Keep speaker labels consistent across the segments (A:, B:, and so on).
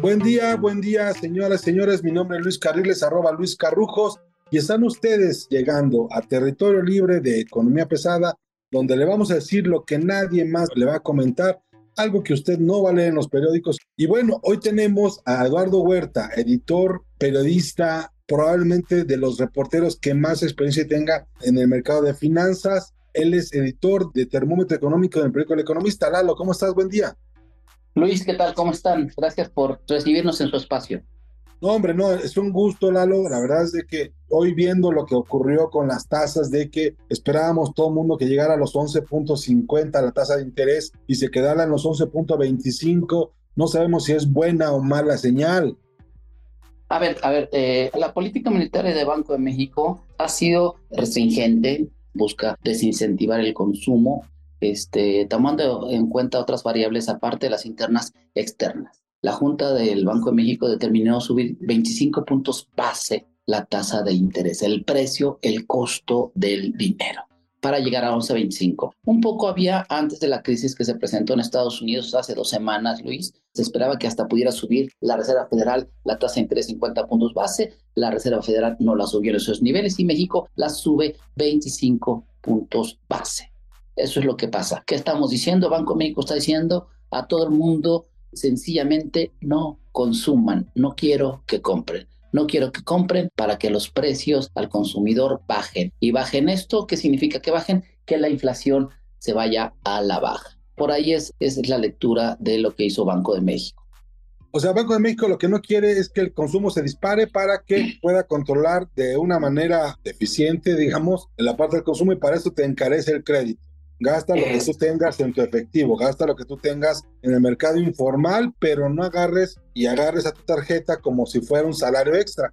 A: Buen día, buen día, señoras señores. Mi nombre es Luis Carriles, arroba Luis Carrujos, y están ustedes llegando a territorio libre de economía pesada, donde le vamos a decir lo que nadie más le va a comentar, algo que usted no va a leer en los periódicos. Y bueno, hoy tenemos a Eduardo Huerta, editor, periodista, probablemente de los reporteros que más experiencia tenga en el mercado de finanzas. Él es editor de Termómetro Económico del periódico El Economista. Lalo, ¿cómo estás? Buen día.
B: Luis, ¿qué tal? ¿Cómo están? Gracias por recibirnos en su espacio.
A: No, hombre, no, es un gusto, Lalo. La verdad es de que hoy viendo lo que ocurrió con las tasas, de que esperábamos todo el mundo que llegara a los 11.50 la tasa de interés y se quedara en los 11.25, no sabemos si es buena o mala señal.
B: A ver, a ver, eh, la política monetaria de Banco de México ha sido restringente, busca desincentivar el consumo, este, tomando en cuenta otras variables aparte de las internas externas. La Junta del Banco de México determinó subir 25 puntos base la tasa de interés, el precio, el costo del dinero para llegar a 11.25. Un poco había antes de la crisis que se presentó en Estados Unidos hace dos semanas, Luis. Se esperaba que hasta pudiera subir la Reserva Federal la tasa de interés 50 puntos base. La Reserva Federal no la subió en esos niveles y México la sube 25 puntos base. Eso es lo que pasa. ¿Qué estamos diciendo? Banco México está diciendo a todo el mundo sencillamente no consuman, no quiero que compren. No quiero que compren para que los precios al consumidor bajen. Y bajen esto, ¿qué significa que bajen? Que la inflación se vaya a la baja. Por ahí es, es la lectura de lo que hizo Banco de México.
A: O sea, Banco de México lo que no quiere es que el consumo se dispare para que pueda controlar de una manera eficiente, digamos, la parte del consumo y para eso te encarece el crédito. Gasta lo que tú tengas en tu efectivo, gasta lo que tú tengas en el mercado informal, pero no agarres y agarres a tu tarjeta como si fuera un salario extra.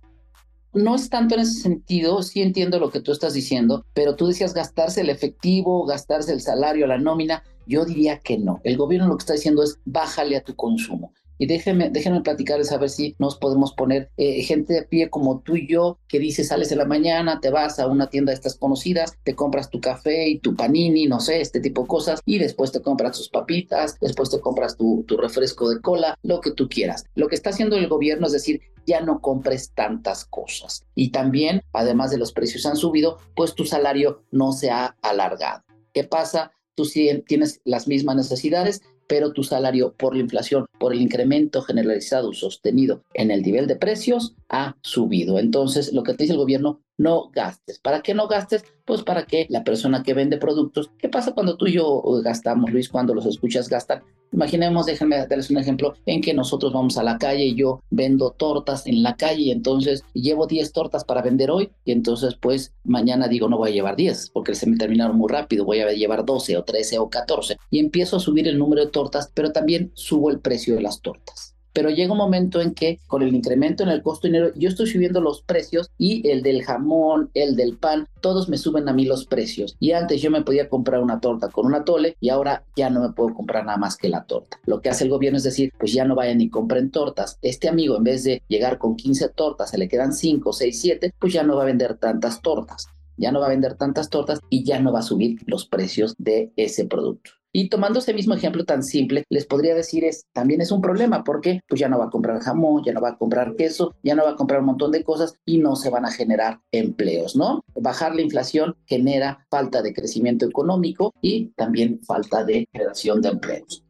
B: No es tanto en ese sentido, sí entiendo lo que tú estás diciendo, pero tú decías gastarse el efectivo, gastarse el salario, la nómina. Yo diría que no. El gobierno lo que está diciendo es bájale a tu consumo. Y déjenme, déjenme platicarles a ver si nos podemos poner eh, gente de pie como tú y yo, que dice, sales en la mañana, te vas a una tienda de estas conocidas, te compras tu café y tu panini, no sé, este tipo de cosas, y después te compras tus papitas, después te compras tu, refresco de cola, lo que tú quieras. Lo que está haciendo el gobierno es decir, ya no compres tantas cosas. Y también, además de los precios han subido, pues tu salario no se ha alargado. ¿Qué pasa? Tú sí tienes las mismas necesidades, pero tu salario por la inflación, por el incremento generalizado sostenido en el nivel de precios, ha subido. Entonces, lo que te dice el gobierno, no gastes. ¿Para qué no gastes? Pues para que la persona que vende productos, ¿qué pasa cuando tú y yo gastamos, Luis, cuando los escuchas gastan? Imaginemos, déjenme darles un ejemplo, en que nosotros vamos a la calle y yo vendo tortas en la calle y entonces llevo 10 tortas para vender hoy y entonces pues mañana digo no voy a llevar 10 porque se me terminaron muy rápido, voy a llevar 12 o 13 o 14 y empiezo a subir el número de tortas, pero también subo el precio de las tortas pero llega un momento en que con el incremento en el costo de dinero, yo estoy subiendo los precios y el del jamón, el del pan, todos me suben a mí los precios. Y antes yo me podía comprar una torta con una tole y ahora ya no me puedo comprar nada más que la torta. Lo que hace el gobierno es decir, pues ya no vayan ni compren tortas. Este amigo en vez de llegar con 15 tortas, se le quedan 5, 6, 7, pues ya no va a vender tantas tortas. Ya no va a vender tantas tortas y ya no va a subir los precios de ese producto. Y tomando ese mismo ejemplo tan simple, les podría decir es también es un problema porque pues ya no va a comprar jamón, ya no va a comprar queso, ya no va a comprar un montón de cosas y no se van a generar empleos, ¿no? Bajar la inflación genera falta de crecimiento económico y también falta de generación de empleos.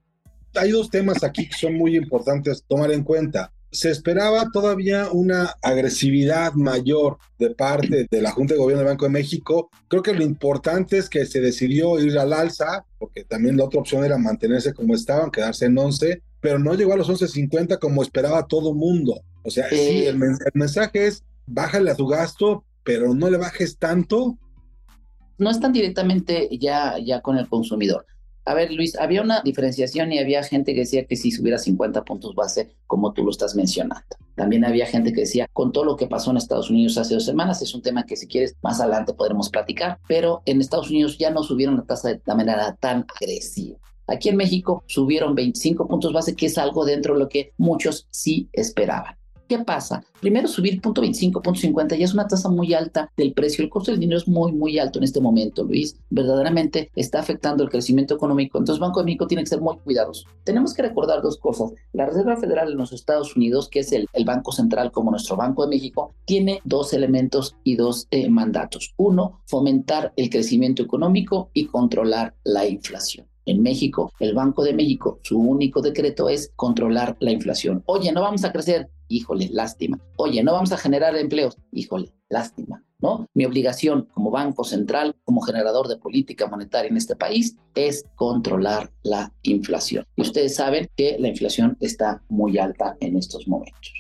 A: Hay dos temas aquí que son muy importantes tomar en cuenta se esperaba todavía una agresividad mayor de parte de la Junta de Gobierno del Banco de México. Creo que lo importante es que se decidió ir al alza, porque también la otra opción era mantenerse como estaban, quedarse en 11, pero no llegó a los 11.50 como esperaba todo mundo. O sea, sí, el, el mensaje es, bájale a tu gasto, pero no le bajes tanto.
B: No están directamente ya, ya con el consumidor. A ver, Luis, había una diferenciación y había gente que decía que si subiera 50 puntos base, como tú lo estás mencionando. También había gente que decía, con todo lo que pasó en Estados Unidos hace dos semanas, es un tema que si quieres más adelante podremos platicar, pero en Estados Unidos ya no subieron la tasa de manera tan agresiva. Aquí en México subieron 25 puntos base, que es algo dentro de lo que muchos sí esperaban. ¿Qué pasa? Primero subir punto 25, punto 50 ya es una tasa muy alta del precio. El costo del dinero es muy, muy alto en este momento, Luis. Verdaderamente está afectando el crecimiento económico. Entonces, Banco de México tiene que ser muy cuidadoso. Tenemos que recordar dos cosas. La Reserva Federal en los Estados Unidos, que es el, el Banco Central como nuestro Banco de México, tiene dos elementos y dos eh, mandatos. Uno, fomentar el crecimiento económico y controlar la inflación. En México, el Banco de México, su único decreto es controlar la inflación. Oye, no vamos a crecer, híjole, lástima. Oye, no vamos a generar empleos, híjole, lástima. ¿No? Mi obligación como Banco Central, como generador de política monetaria en este país, es controlar la inflación. Y ustedes saben que la inflación está muy alta en estos momentos.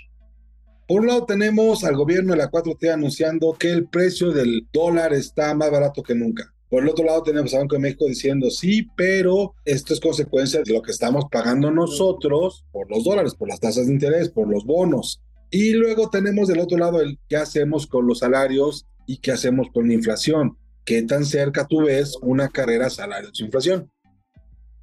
A: Por un lado tenemos al gobierno de la 4T anunciando que el precio del dólar está más barato que nunca. Por el otro lado tenemos a Banco de México diciendo sí, pero esto es consecuencia de lo que estamos pagando nosotros por los dólares, por las tasas de interés, por los bonos. Y luego tenemos del otro lado el qué hacemos con los salarios y qué hacemos con la inflación. ¿Qué tan cerca tú ves una carrera salarios-inflación?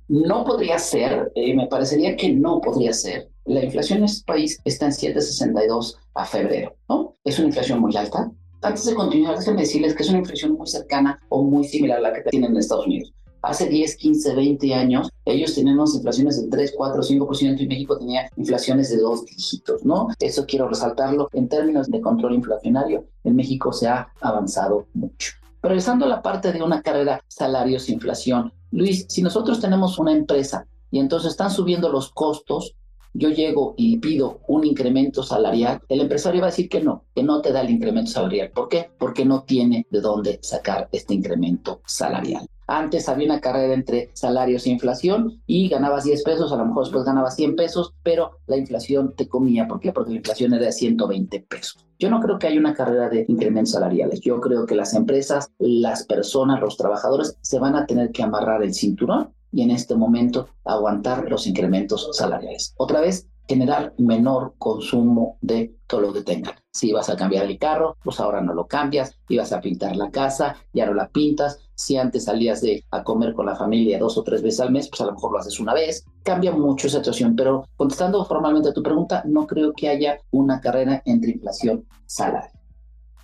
B: No podría ser, eh, me parecería que no podría ser. La inflación en este país está en 7.62 a febrero, ¿no? Es una inflación muy alta, antes de continuar, déjenme decirles que es una inflación muy cercana o muy similar a la que tienen en Estados Unidos. Hace 10, 15, 20 años, ellos tenían unas inflaciones de 3, 4, 5% y México tenía inflaciones de dos dígitos, ¿no? Eso quiero resaltarlo. En términos de control inflacionario, en México se ha avanzado mucho. Pero regresando a la parte de una carrera salarios-inflación, Luis, si nosotros tenemos una empresa y entonces están subiendo los costos, yo llego y pido un incremento salarial, el empresario va a decir que no, que no te da el incremento salarial. ¿Por qué? Porque no tiene de dónde sacar este incremento salarial. Antes había una carrera entre salarios e inflación y ganabas 10 pesos, a lo mejor después ganabas 100 pesos, pero la inflación te comía. ¿Por qué? Porque la inflación era de 120 pesos. Yo no creo que haya una carrera de incrementos salariales. Yo creo que las empresas, las personas, los trabajadores se van a tener que amarrar el cinturón y en este momento aguantar los incrementos salariales. Otra vez, generar menor consumo de todo lo que tengan. Si vas a cambiar el carro, pues ahora no lo cambias. Y vas a pintar la casa, ya no la pintas. Si antes salías de, a comer con la familia dos o tres veces al mes, pues a lo mejor lo haces una vez. Cambia mucho esa situación, pero contestando formalmente a tu pregunta, no creo que haya una carrera entre inflación salario.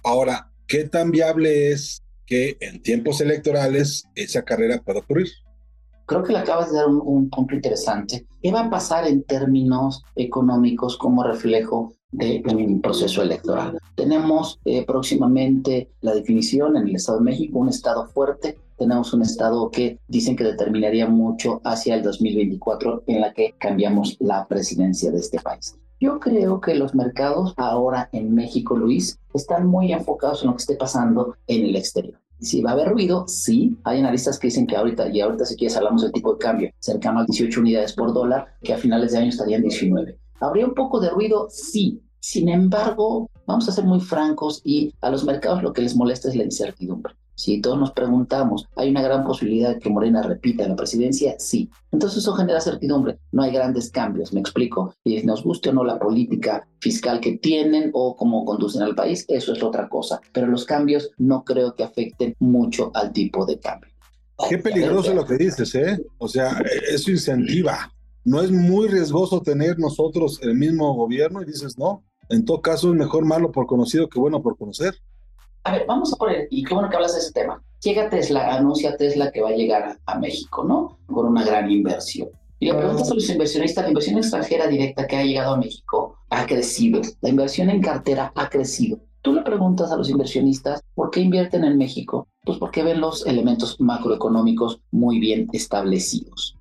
A: Ahora, ¿qué tan viable es que en tiempos electorales esa carrera pueda ocurrir?
B: Creo que le acabas de dar un, punto interesante. ¿Qué va a pasar en términos económicos como reflejo del proceso electoral? Tenemos eh, próximamente la definición en el Estado de México, un Estado fuerte. Tenemos un Estado que dicen que determinaría mucho hacia el 2024 en la que cambiamos la presidencia de este país. Yo creo que los mercados ahora en México, Luis, están muy enfocados en lo que esté pasando en el exterior. Si va a haber ruido, sí. Hay analistas que dicen que ahorita, y ahorita si quieres hablamos del tipo de cambio, cercano a 18 unidades por dólar, que a finales de año estarían 19. ¿Habría un poco de ruido? Sí. Sin embargo, vamos a ser muy francos y a los mercados lo que les molesta es la incertidumbre. Si todos nos preguntamos, ¿hay una gran posibilidad de que Morena repita la presidencia? Sí. Entonces eso genera certidumbre. No hay grandes cambios, me explico. Y nos guste o no la política fiscal que tienen o cómo conducen al país, eso es otra cosa. Pero los cambios no creo que afecten mucho al tipo de cambio.
A: Qué peligroso lo que dices, ¿eh? O sea, eso incentiva. No es muy riesgoso tener nosotros el mismo gobierno y dices, no, en todo caso es mejor malo por conocido que bueno por conocer.
B: A ver, vamos a poner, y qué bueno que hablas de ese tema. Llega Tesla, anuncia Tesla que va a llegar a, México, ¿no? Con una gran inversión. Y le preguntas a los inversionistas, la inversión extranjera directa que ha llegado a México ha crecido. La inversión en cartera ha crecido. Tú le preguntas a los inversionistas por qué invierten en México. Pues porque ven los elementos macroeconómicos muy bien establecidos.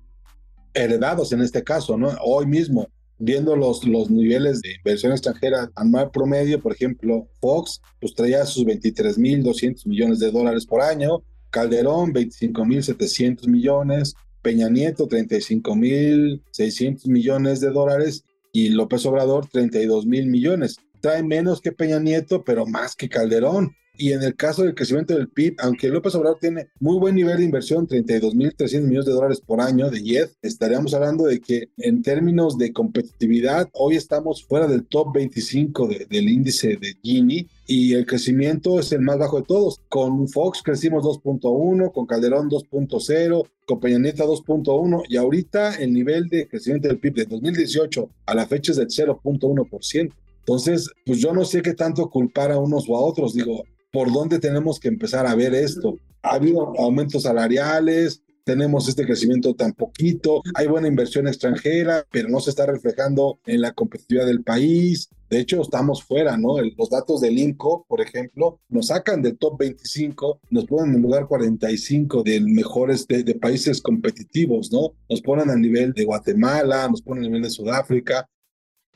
A: Heredados en este caso, ¿no? Hoy mismo viendo los, los niveles de inversión extranjera anual promedio, por ejemplo, Fox, pues traía sus 23.200 millones de dólares por año, Calderón, 25.700 millones, Peña Nieto, 35.600 millones de dólares, y López Obrador 32 mil millones. Trae menos que Peña Nieto, pero más que Calderón. Y en el caso del crecimiento del PIB, aunque López Obrador tiene muy buen nivel de inversión, 32.300 millones de dólares por año de YED, estaríamos hablando de que en términos de competitividad, hoy estamos fuera del top 25 del índice de Gini y el crecimiento es el más bajo de todos. Con Fox crecimos 2.1, con Calderón 2.0, con Peña Nieto 2.1 y ahorita el nivel de crecimiento del PIB de 2018 a la fecha es del 0.1%. Entonces, pues yo no sé qué tanto culpar a unos o a otros. Digo, por dónde tenemos que empezar a ver esto. Ha habido aumentos salariales, tenemos este crecimiento tan poquito, hay buena inversión extranjera, pero no se está reflejando en la competitividad del país. De hecho, estamos fuera, ¿no? Los datos del INCO, por ejemplo, nos sacan del top 25, nos ponen en lugar 45 de mejores de, de países competitivos, ¿no? Nos ponen a nivel de Guatemala, nos ponen a nivel de Sudáfrica.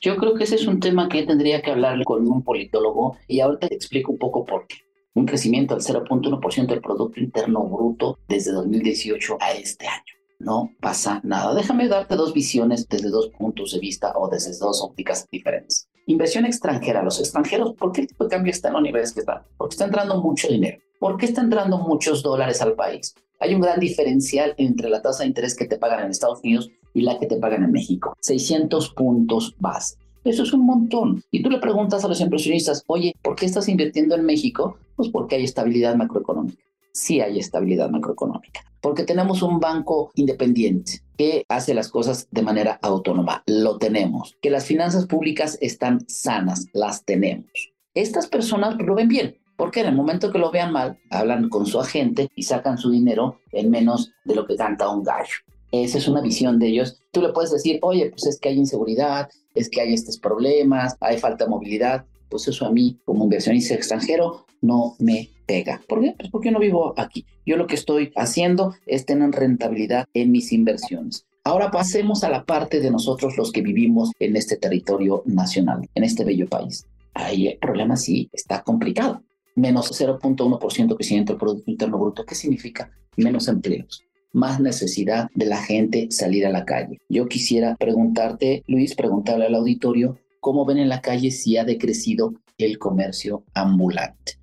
B: Yo creo que ese es un tema que tendría que hablar con un politólogo y ahorita te explico un poco por qué un crecimiento del 0.1% del Producto Interno Bruto desde 2018 a este año. No pasa nada. Déjame darte dos visiones desde dos puntos de vista o desde dos ópticas diferentes. Inversión extranjera. Los extranjeros, ¿por qué el tipo de cambio está en los niveles que está? Porque está entrando mucho dinero. ¿Por qué está entrando muchos dólares al país? Hay un gran diferencial entre la tasa de interés que te pagan en Estados Unidos y la que te pagan en México. 600 puntos base. Eso es un montón. Y tú le preguntas a los inversionistas, oye, ¿por qué estás invirtiendo en México? Pues porque hay estabilidad macroeconómica. Sí hay estabilidad macroeconómica. Porque tenemos un banco independiente que hace las cosas de manera autónoma. Lo tenemos. Que las finanzas públicas están sanas. Las tenemos. Estas personas lo ven bien. Porque en el momento que lo vean mal, hablan con su agente y sacan su dinero en menos de lo que canta un gallo. Esa es una visión de ellos. Tú le puedes decir, oye, pues es que hay inseguridad, es que hay estos problemas, hay falta de movilidad. Pues eso a mí, como inversionista extranjero, no me pega. ¿Por qué? Pues porque yo no vivo aquí. Yo lo que estoy haciendo es tener rentabilidad en mis inversiones. Ahora pasemos a la parte de nosotros los que vivimos en este territorio nacional, en este bello país. Ahí el problema sí está complicado. Menos 0.1% crecimiento del Producto Interno Bruto. ¿Qué significa? Menos empleos más necesidad de la gente salir a la calle. Yo quisiera preguntarte, Luis, preguntarle al auditorio, ¿cómo ven en la calle si ha decrecido el comercio ambulante?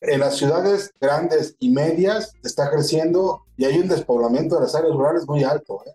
A: En las ciudades grandes y medias está creciendo y hay un despoblamiento de las áreas rurales muy alto. ¿eh?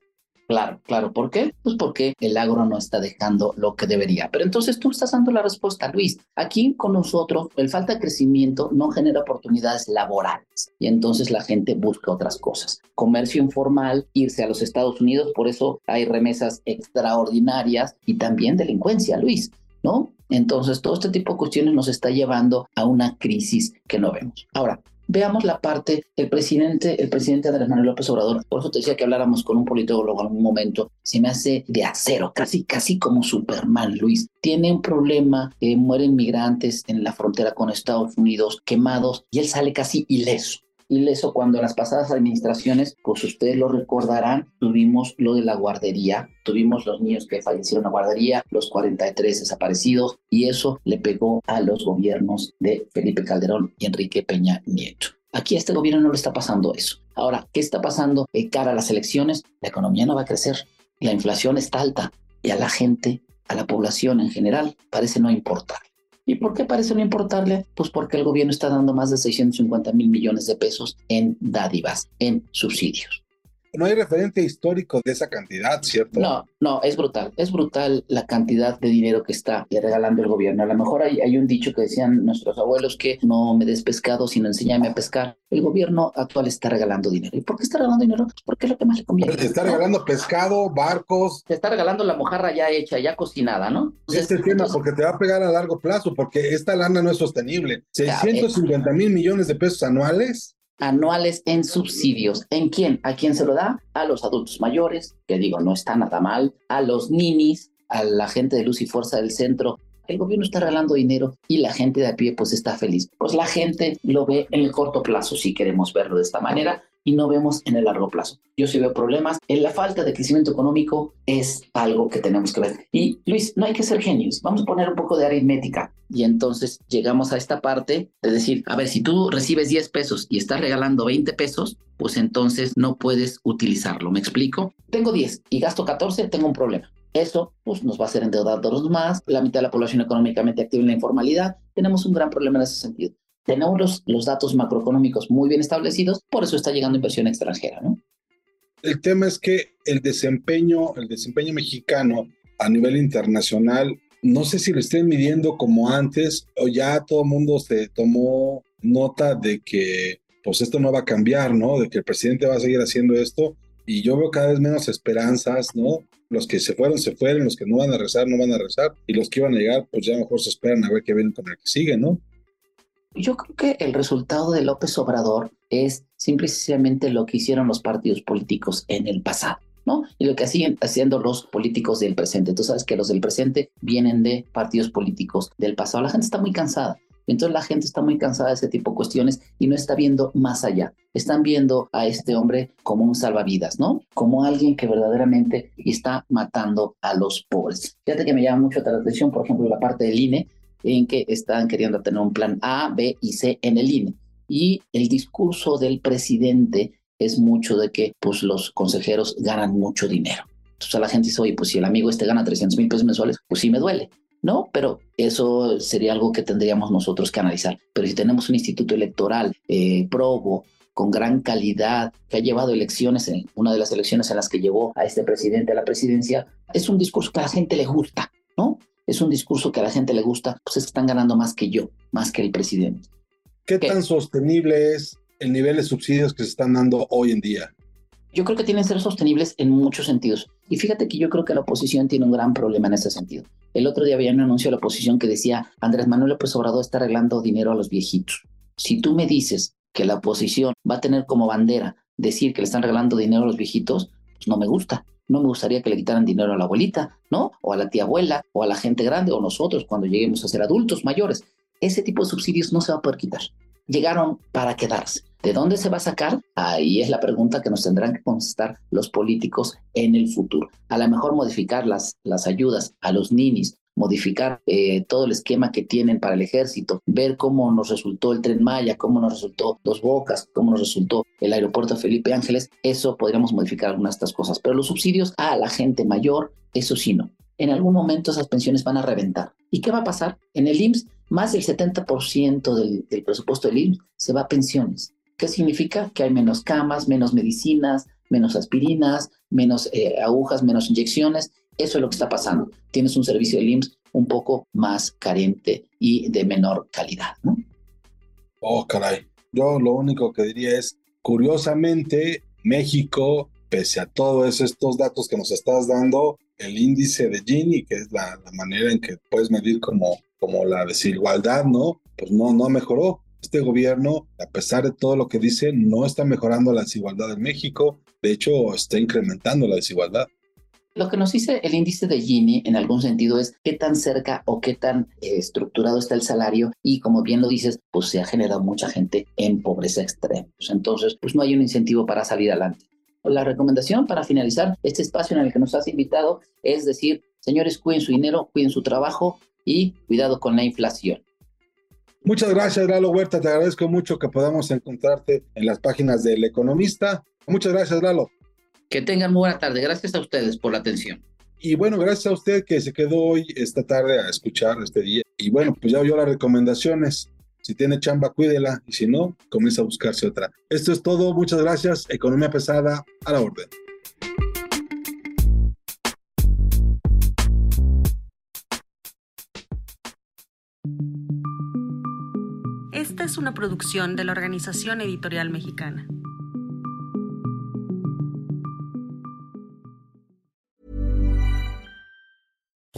B: Claro, claro. ¿Por qué? Pues porque el agro no está dejando lo que debería. Pero entonces tú estás dando la respuesta, Luis. Aquí con nosotros, el falta de crecimiento no genera oportunidades laborales y entonces la gente busca otras cosas. Comercio informal, irse a los Estados Unidos, por eso hay remesas extraordinarias y también delincuencia, Luis. ¿No? Entonces, todo este tipo de cuestiones nos está llevando a una crisis que no vemos. Ahora, Veamos la parte, el presidente, el presidente Andrés Manuel López Obrador, por eso te decía que habláramos con un politólogo en algún momento, se me hace de acero, casi, casi como Superman, Luis. Tiene un problema, que mueren migrantes en la frontera con Estados Unidos, quemados, y él sale casi ileso ileso cuando las pasadas administraciones, pues ustedes lo recordarán, tuvimos lo de la guardería, tuvimos los niños que fallecieron en la guardería, los 43 desaparecidos, y eso le pegó a los gobiernos de Felipe Calderón y Enrique Peña Nieto. Aquí a este gobierno no le está pasando eso. Ahora, ¿qué está pasando en cara a las elecciones? La economía no va a crecer, la inflación está alta y a la gente, a la población en general, parece no importar. ¿Y por qué parece no importarle? Pues porque el gobierno está dando más de 650 mil millones de pesos en dádivas, en subsidios
A: no hay referente histórico de esa cantidad, ¿cierto?
B: No, no, es brutal. Es brutal la cantidad de dinero que está regalando el gobierno. A lo mejor hay, hay un dicho que decían nuestros abuelos que no me des pescado, sino enséñame a pescar. El gobierno actual está regalando dinero. ¿Y por qué está regalando dinero? Pues porque es lo que más le conviene.
A: Está regalando pescado, barcos.
B: Se está regalando la mojarra ya hecha, ya cocinada, ¿no?
A: este tema, porque te va a pegar a largo plazo, porque esta lana no es sostenible. 650 mil millones de pesos anuales
B: anuales en subsidios. ¿En quién? ¿A quién se lo da? A los adultos mayores, que digo, no está nada mal, a los ninis, a la gente de luz y fuerza del centro. El gobierno está regalando dinero y la gente de a pie pues está feliz. Pues la gente lo ve en el corto plazo, si queremos verlo de esta manera, y no vemos en el largo plazo. Yo sí veo problemas. En la falta de crecimiento económico es algo que tenemos que ver. Y Luis, no hay que ser genios. Vamos a poner un poco de aritmética. Y entonces llegamos a esta parte de decir, a ver, si tú recibes 10 pesos y estás regalando 20 pesos, pues entonces no puedes utilizarlo. ¿Me explico? Tengo 10 y gasto 14, tengo un problema. Eso pues, nos va a hacer endeudarnos más, la mitad de la población económicamente activa en la informalidad. Tenemos un gran problema en ese sentido. Tenemos los, los datos macroeconómicos muy bien establecidos, por eso está llegando inversión extranjera, ¿no?
A: El tema es que el desempeño, el desempeño mexicano a nivel internacional, no sé si lo estén midiendo como antes o ya todo el mundo se tomó nota de que pues esto no va a cambiar, ¿no? De que el presidente va a seguir haciendo esto y yo veo cada vez menos esperanzas, ¿no? Los que se fueron, se fueron, los que no van a rezar, no van a rezar, y los que iban a llegar, pues ya mejor se esperan a ver qué vienen con el que sigue, ¿no?
B: Yo creo que el resultado de López Obrador es simplemente lo que hicieron los partidos políticos en el pasado. ¿no? Y lo que siguen haciendo los políticos del presente. Tú sabes que los del presente vienen de partidos políticos del pasado. La gente está muy cansada. Entonces la gente está muy cansada de ese tipo de cuestiones y no está viendo más allá. Están viendo a este hombre como un salvavidas, ¿no? Como alguien que verdaderamente está matando a los pobres. Fíjate que me llama mucho la atención, por ejemplo, la parte del INE, en que están queriendo tener un plan A, B y C en el INE. Y el discurso del presidente es mucho de que pues, los consejeros ganan mucho dinero. Entonces la gente dice, oye, pues si el amigo este gana 300 mil pesos mensuales, pues sí me duele. No, pero eso sería algo que tendríamos nosotros que analizar. Pero si tenemos un instituto electoral eh, probo, con gran calidad, que ha llevado elecciones, en una de las elecciones en las que llevó a este presidente a la presidencia, es un discurso que a la gente le gusta, ¿no? Es un discurso que a la gente le gusta, pues es que están ganando más que yo, más que el presidente.
A: ¿Qué, ¿Qué? tan sostenible es el nivel de subsidios que se están dando hoy en día?
B: Yo creo que tienen que ser sostenibles en muchos sentidos. Y fíjate que yo creo que la oposición tiene un gran problema en ese sentido. El otro día había un anuncio de la oposición que decía, Andrés Manuel López Obrador está arreglando dinero a los viejitos. Si tú me dices que la oposición va a tener como bandera decir que le están regalando dinero a los viejitos, pues no me gusta. No me gustaría que le quitaran dinero a la abuelita, ¿no? O a la tía abuela, o a la gente grande, o nosotros cuando lleguemos a ser adultos mayores. Ese tipo de subsidios no se va a poder quitar. Llegaron para quedarse. ¿De dónde se va a sacar? Ahí es la pregunta que nos tendrán que contestar los políticos en el futuro. A lo mejor modificar las, las ayudas a los ninis, modificar eh, todo el esquema que tienen para el ejército, ver cómo nos resultó el tren Maya, cómo nos resultó Dos Bocas, cómo nos resultó el aeropuerto Felipe Ángeles, eso podríamos modificar algunas de estas cosas. Pero los subsidios a la gente mayor, eso sí no. En algún momento esas pensiones van a reventar. ¿Y qué va a pasar? En el IMSS, más del 70% del, del presupuesto del IMSS se va a pensiones. ¿Qué significa? Que hay menos camas, menos medicinas, menos aspirinas, menos eh, agujas, menos inyecciones. Eso es lo que está pasando. Tienes un servicio de IMSS un poco más carente y de menor calidad. ¿no?
A: Oh, caray. Yo lo único que diría es, curiosamente, México, pese a todos estos datos que nos estás dando, el índice de Gini, que es la, la manera en que puedes medir como, como la desigualdad, ¿no? Pues no, no mejoró este gobierno, a pesar de todo lo que dice, no está mejorando la desigualdad en México, de hecho está incrementando la desigualdad.
B: Lo que nos dice el índice de Gini en algún sentido es qué tan cerca o qué tan eh, estructurado está el salario y como bien lo dices, pues se ha generado mucha gente en pobreza extrema. Entonces, pues no hay un incentivo para salir adelante. La recomendación para finalizar este espacio en el que nos has invitado es decir, señores, cuiden su dinero, cuiden su trabajo y cuidado con la inflación.
A: Muchas gracias, Lalo Huerta. Te agradezco mucho que podamos encontrarte en las páginas del Economista. Muchas gracias, Lalo.
B: Que tengan buena tarde. Gracias a ustedes por la atención.
A: Y bueno, gracias a usted que se quedó hoy, esta tarde, a escuchar este día. Y bueno, pues ya oyó las recomendaciones. Si tiene chamba, cuídela. Y si no, comienza a buscarse otra. Esto es todo. Muchas gracias. Economía pesada a la orden.
C: Esta es una producción de la Organización Editorial Mexicana.